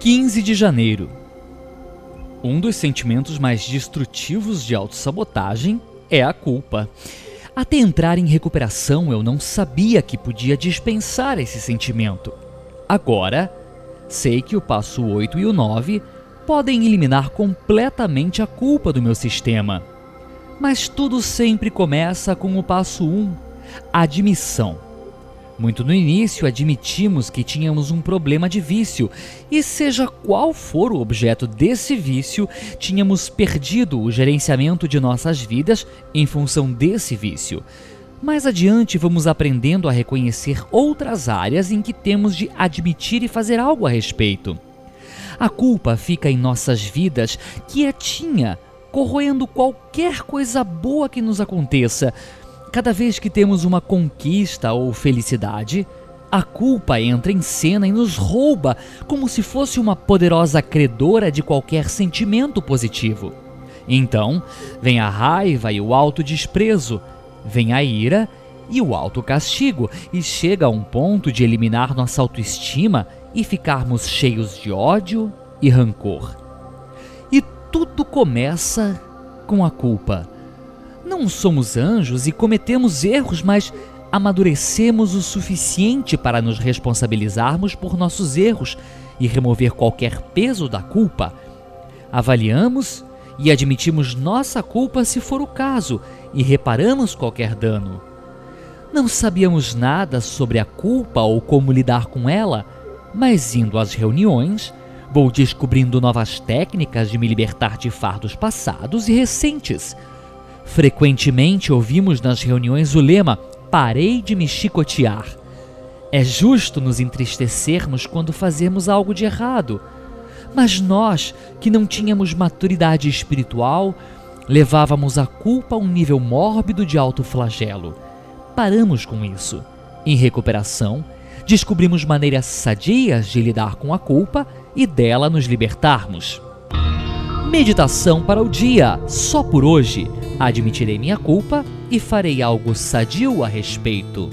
15 de janeiro. Um dos sentimentos mais destrutivos de autossabotagem é a culpa. Até entrar em recuperação, eu não sabia que podia dispensar esse sentimento. Agora, sei que o passo 8 e o 9 podem eliminar completamente a culpa do meu sistema. Mas tudo sempre começa com o passo 1, admissão. Muito no início, admitimos que tínhamos um problema de vício, e seja qual for o objeto desse vício, tínhamos perdido o gerenciamento de nossas vidas em função desse vício. Mais adiante, vamos aprendendo a reconhecer outras áreas em que temos de admitir e fazer algo a respeito. A culpa fica em nossas vidas quietinha, corroendo qualquer coisa boa que nos aconteça, Cada vez que temos uma conquista ou felicidade, a culpa entra em cena e nos rouba como se fosse uma poderosa credora de qualquer sentimento positivo. Então, vem a raiva e o autodesprezo, vem a ira e o autocastigo, e chega a um ponto de eliminar nossa autoestima e ficarmos cheios de ódio e rancor. E tudo começa com a culpa não somos anjos e cometemos erros, mas amadurecemos o suficiente para nos responsabilizarmos por nossos erros e remover qualquer peso da culpa. Avaliamos e admitimos nossa culpa se for o caso e reparamos qualquer dano. Não sabíamos nada sobre a culpa ou como lidar com ela, mas indo às reuniões, vou descobrindo novas técnicas de me libertar de fardos passados e recentes Frequentemente ouvimos nas reuniões o lema: parei de me chicotear. É justo nos entristecermos quando fazemos algo de errado. Mas nós, que não tínhamos maturidade espiritual, levávamos a culpa a um nível mórbido de autoflagelo. Paramos com isso. Em recuperação, descobrimos maneiras sadias de lidar com a culpa e dela nos libertarmos. Meditação para o dia, só por hoje. Admitirei minha culpa e farei algo sadio a respeito.